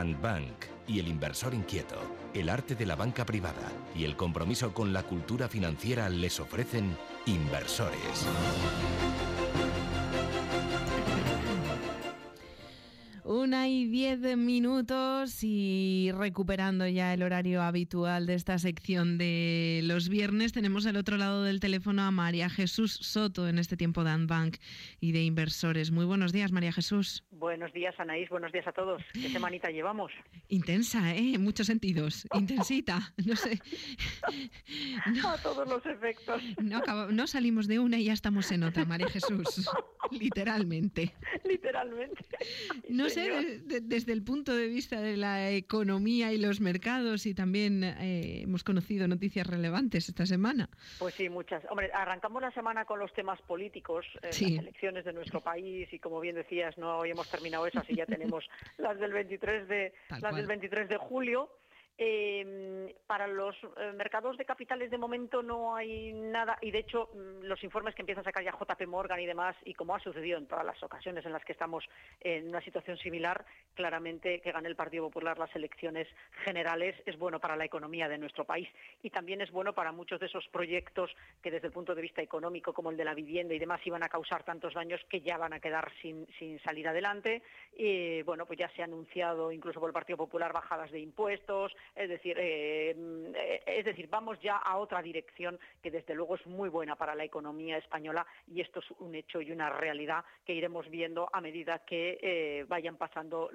Bank y el inversor inquieto, el arte de la banca privada y el compromiso con la cultura financiera les ofrecen inversores. Una y diez minutos y recuperando ya el horario habitual de esta sección de los viernes, tenemos al otro lado del teléfono a María Jesús Soto en este tiempo de Bank y de inversores. Muy buenos días, María Jesús. Buenos días, Anaís. Buenos días a todos. ¿Qué semanita llevamos? Intensa, ¿eh? En muchos sentidos. Intensita. No sé. A todos los efectos. No, no salimos de una y ya estamos en otra, María Jesús. Literalmente. Literalmente. No sé desde el punto de vista de la economía y los mercados y también eh, hemos conocido noticias relevantes esta semana. Pues sí, muchas. Hombre, arrancamos la semana con los temas políticos, eh, las elecciones de nuestro país y como bien decías, no hoy hemos terminado esas y ya tenemos las del 23 de las del 23 de julio. Eh, para los eh, mercados de capitales de momento no hay nada y de hecho mm, los informes que empieza a sacar ya JP Morgan y demás y como ha sucedido en todas las ocasiones en las que estamos en una situación similar, claramente que gane el Partido Popular las elecciones generales es bueno para la economía de nuestro país y también es bueno para muchos de esos proyectos que desde el punto de vista económico como el de la vivienda y demás iban a causar tantos daños que ya van a quedar sin, sin salir adelante. Y bueno pues ya se ha anunciado incluso por el Partido Popular bajadas de impuestos es decir, eh, eh, es decir, vamos ya a otra dirección que desde luego es muy buena para la economía española y esto es un hecho y una realidad que iremos viendo a medida que eh, vayan pasando,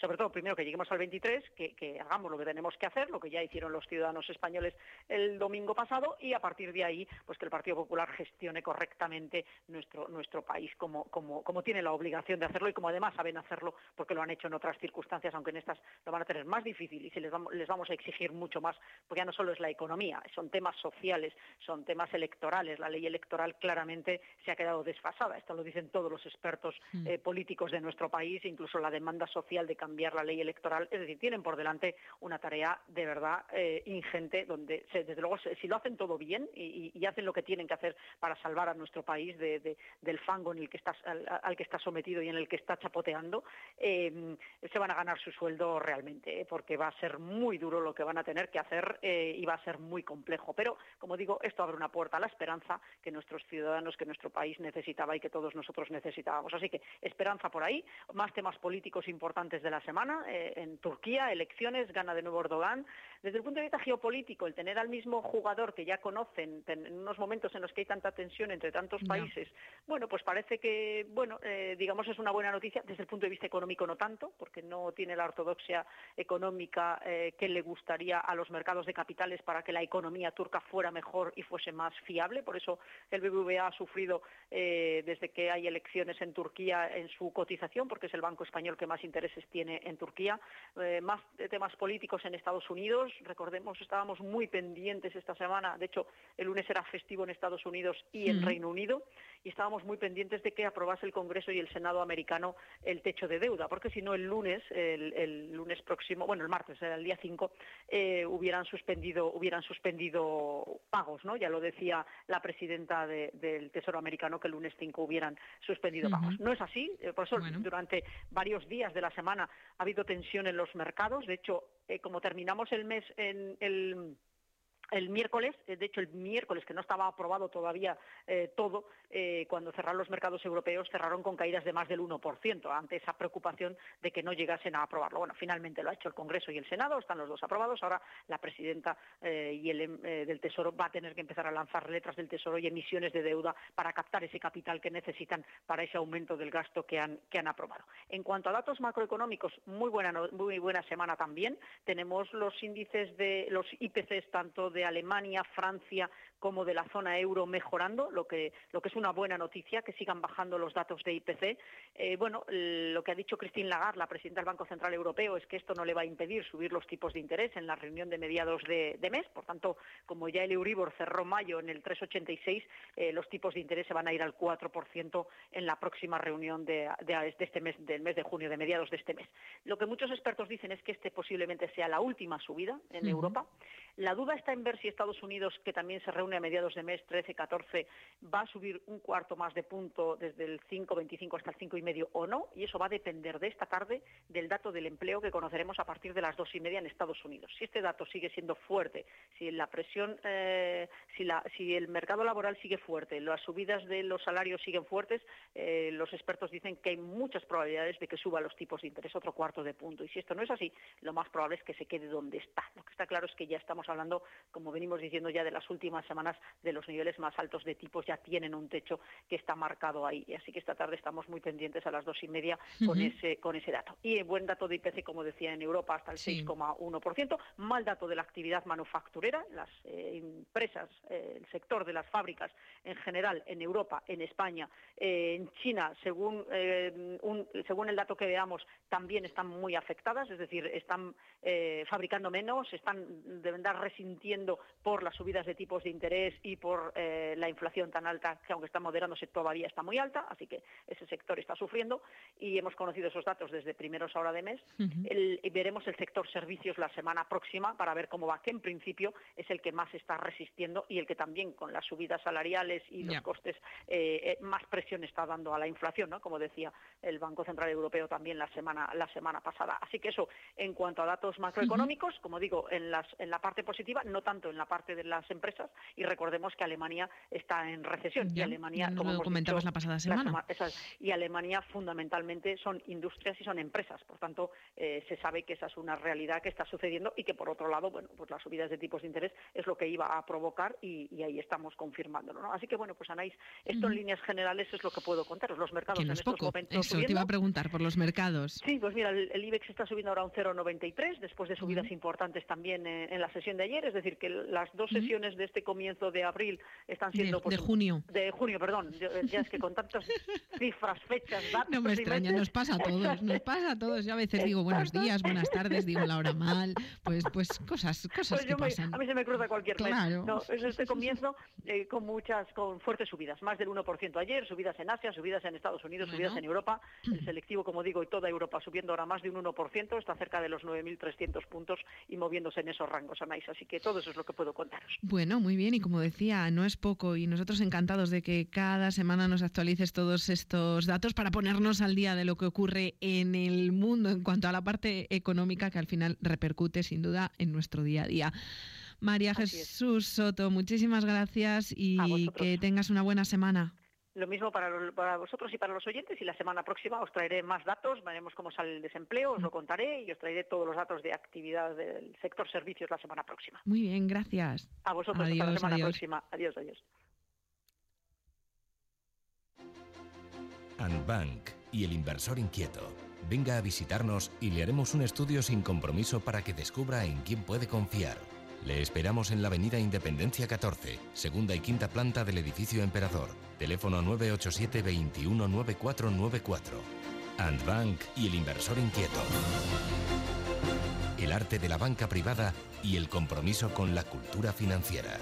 sobre todo primero que lleguemos al 23, que, hagamos lo que tenemos que hacer, lo que ya hicieron los ciudadanos españoles el domingo pasado y a partir de ahí, pues que el Partido Popular gestione correctamente nuestro nuestro país como como como tiene la obligación de hacerlo y como además saben hacerlo porque lo han hecho en otras circunstancias, aunque en estas lo van a tener más difícil y les vamos a exigir mucho más, porque ya no solo es la economía, son temas sociales, son temas electorales. La ley electoral claramente se ha quedado desfasada. Esto lo dicen todos los expertos mm. eh, políticos de nuestro país, incluso la demanda social de cambiar la ley electoral. Es decir, tienen por delante una tarea de verdad eh, ingente, donde desde luego si lo hacen todo bien y, hacen lo que tienen que hacer para salvar a nuestro país del fango en el que está, al, que está sometido y en el que está chapoteando, eh, se van a ganar su sueldo realmente, porque va a ser muy duro lo que van a tener que hacer eh, y va a ser muy complejo. Pero, como digo, esto abre una puerta a la esperanza que nuestros ciudadanos, que nuestro país necesitaba y que todos nosotros necesitábamos. Así que esperanza por ahí. Más temas políticos importantes de la semana. Eh, en Turquía, elecciones, gana de nuevo Erdogan. Desde el punto de vista geopolítico, el tener al mismo jugador que ya conocen en unos momentos en los que hay tanta tensión entre tantos países, bueno, pues parece que, bueno, eh, digamos es una buena noticia. Desde el punto de vista económico no tanto, porque no tiene la ortodoxia económica que le gustaría a los mercados de capitales para que la economía turca fuera mejor y fuese más fiable. Por eso el BBVA ha sufrido eh, desde que hay elecciones en Turquía en su cotización, porque es el banco español que más intereses tiene en Turquía. Eh, más temas políticos en Estados Unidos. Recordemos, estábamos muy pendientes esta semana. De hecho, el lunes era festivo en Estados Unidos y en Reino Unido y estábamos muy pendientes de que aprobase el Congreso y el Senado americano el techo de deuda, porque si no el lunes, el, lunes próximo, bueno, el martes, el día 5, eh, hubieran suspendido hubieran suspendido pagos, ¿no? Ya lo decía la presidenta del Tesoro americano que el lunes 5 hubieran suspendido pagos. No es así, eh, por eso durante varios días de la semana ha habido tensión en los mercados. De hecho, eh, como terminamos el mes en el el miércoles, eh, de hecho el miércoles que no estaba aprobado todavía eh, todo, eh, cuando cerraron los mercados europeos cerraron con caídas de más del 1% ante esa preocupación de que no llegasen a aprobarlo. Bueno, finalmente lo ha hecho el Congreso y el Senado, están los dos aprobados. Ahora la presidenta y el em, del Tesoro va a tener que empezar a lanzar letras del Tesoro y emisiones de deuda para captar ese capital que necesitan para ese aumento del gasto que han, que han aprobado. En cuanto a datos macroeconómicos, muy buena, muy buena semana también. Tenemos los índices de los IPCs tanto de Alemania, Francia como de la zona euro mejorando, lo que, lo que es una buena noticia, que sigan bajando los datos de IPC. Eh, bueno, lo que ha dicho Christine Lagarde, la presidenta del Banco Central Europeo, es que esto no le va a impedir subir los tipos de interés en la reunión de mediados de, mes. Por tanto, como ya el Euribor cerró mayo en el 3,86, eh, los tipos de interés se van a ir al 4% en la próxima reunión de, este mes, del mes de junio, de mediados de este mes. Lo que muchos expertos dicen es que este posiblemente sea la última subida en Europa. La duda está en ver si Estados Unidos, que también se reúne a mediados de mes 13-14, va a subir un cuarto más de punto desde el 5,25 hasta el 5,5 o no, y eso va a depender de esta tarde del dato del empleo que conoceremos a partir de las dos y media en Estados Unidos. Si este dato sigue siendo fuerte, si la presión, eh, si, el mercado laboral sigue fuerte, las subidas de los salarios siguen fuertes, eh, los expertos dicen que hay muchas probabilidades de que suba los tipos de interés otro cuarto de punto. Y si esto no es así, lo más probable es que se quede donde está. Lo que está claro es que ya estamos hablando, como venimos diciendo ya de las últimas semanas, de los niveles más altos de tipos, ya tienen un techo que está marcado ahí. Así que esta tarde estamos muy pendientes a las dos y media con, ese, con ese dato. Y buen dato de IPC, como decía, en Europa hasta el 6,1%. Mal dato de la actividad manufacturera. Las eh, empresas, eh, el sector de las fábricas en general en Europa, en España, eh, en China, según, según el dato que veamos, también están muy afectadas, es decir, están fabricando menos, están deben dar resintiendo por las subidas de tipos de interés y por eh, la inflación tan alta que aunque está moderándose todavía está muy alta, así que ese sector está sufriendo y hemos conocido esos datos desde primeros ahora de mes. y veremos el sector servicios la semana próxima para ver cómo va, que en principio es el que más está resistiendo y el que también con las subidas salariales y los costes eh, eh, más presión está dando a la inflación, ¿no? como decía el Banco Central Europeo también la semana, la semana pasada. Así que eso en cuanto a datos macroeconómicos, como digo, en, las, en la parte positiva, no tanto en la parte de las empresas, y recordemos que Alemania está en recesión. y Alemania, como lo comentabas la pasada semana. y Alemania fundamentalmente son industrias y son empresas. Por tanto, eh, se sabe que esa es una realidad que está sucediendo y que por otro lado, bueno, pues las subidas de tipos de interés es lo que iba a provocar y, ahí estamos confirmándolo. ¿no? Así que bueno, pues Anaís, esto en líneas generales es lo que puedo contaros. Los mercados en estos momentos Eso te iba a preguntar por los mercados. Sí, pues mira, el, IBEX está subiendo ahora un 0,93 después de subidas importantes también en, en, la sesión de ayer, es decir, que las dos sesiones de este comienzo de abril están siendo... De, pues, junio. De junio, perdón. Ya es que con tantas cifras, fechas, datos... No me extraña, nos pasa a todos, nos pasa a todos. Yo a veces digo buenos días, buenas tardes, digo la hora mal, pues pues cosas, cosas pues que pasan. a mí se me cruza cualquier claro. No, es este comienzo eh, con muchas, con fuertes subidas, más del 1% ayer, subidas en Asia, subidas en Estados Unidos, subidas en Europa, el selectivo, como digo, y toda Europa subiendo ahora más de un 1%, está cerca de los 9.300 puntos y moviéndose en esos rangos, Anais. Así que todo eso es lo que puedo contaros. Bueno, muy bien, y como decía, no es poco y nosotros encantados de que cada semana nos actualices todos estos datos para ponernos al día de lo que ocurre en el mundo en cuanto a la parte económica que al final repercute sin duda en nuestro día a día. María Jesús Soto, muchísimas gracias y que tengas una buena semana. Lo mismo para, para, vosotros y para los oyentes y la semana próxima os traeré más datos, veremos cómo sale el desempleo, os lo contaré y os traeré todos los datos de actividad del sector servicios la semana próxima. Muy bien, gracias. A vosotros hasta la semana próxima. Adiós, adiós. Bank y el inversor inquieto. Venga a visitarnos y le haremos un estudio sin compromiso para que descubra en quién puede confiar. Le esperamos en la Avenida Independencia 14, segunda y quinta planta del edificio Emperador. Teléfono 987 219494. Andbank y el inversor inquieto. El arte de la banca privada y el compromiso con la cultura financiera.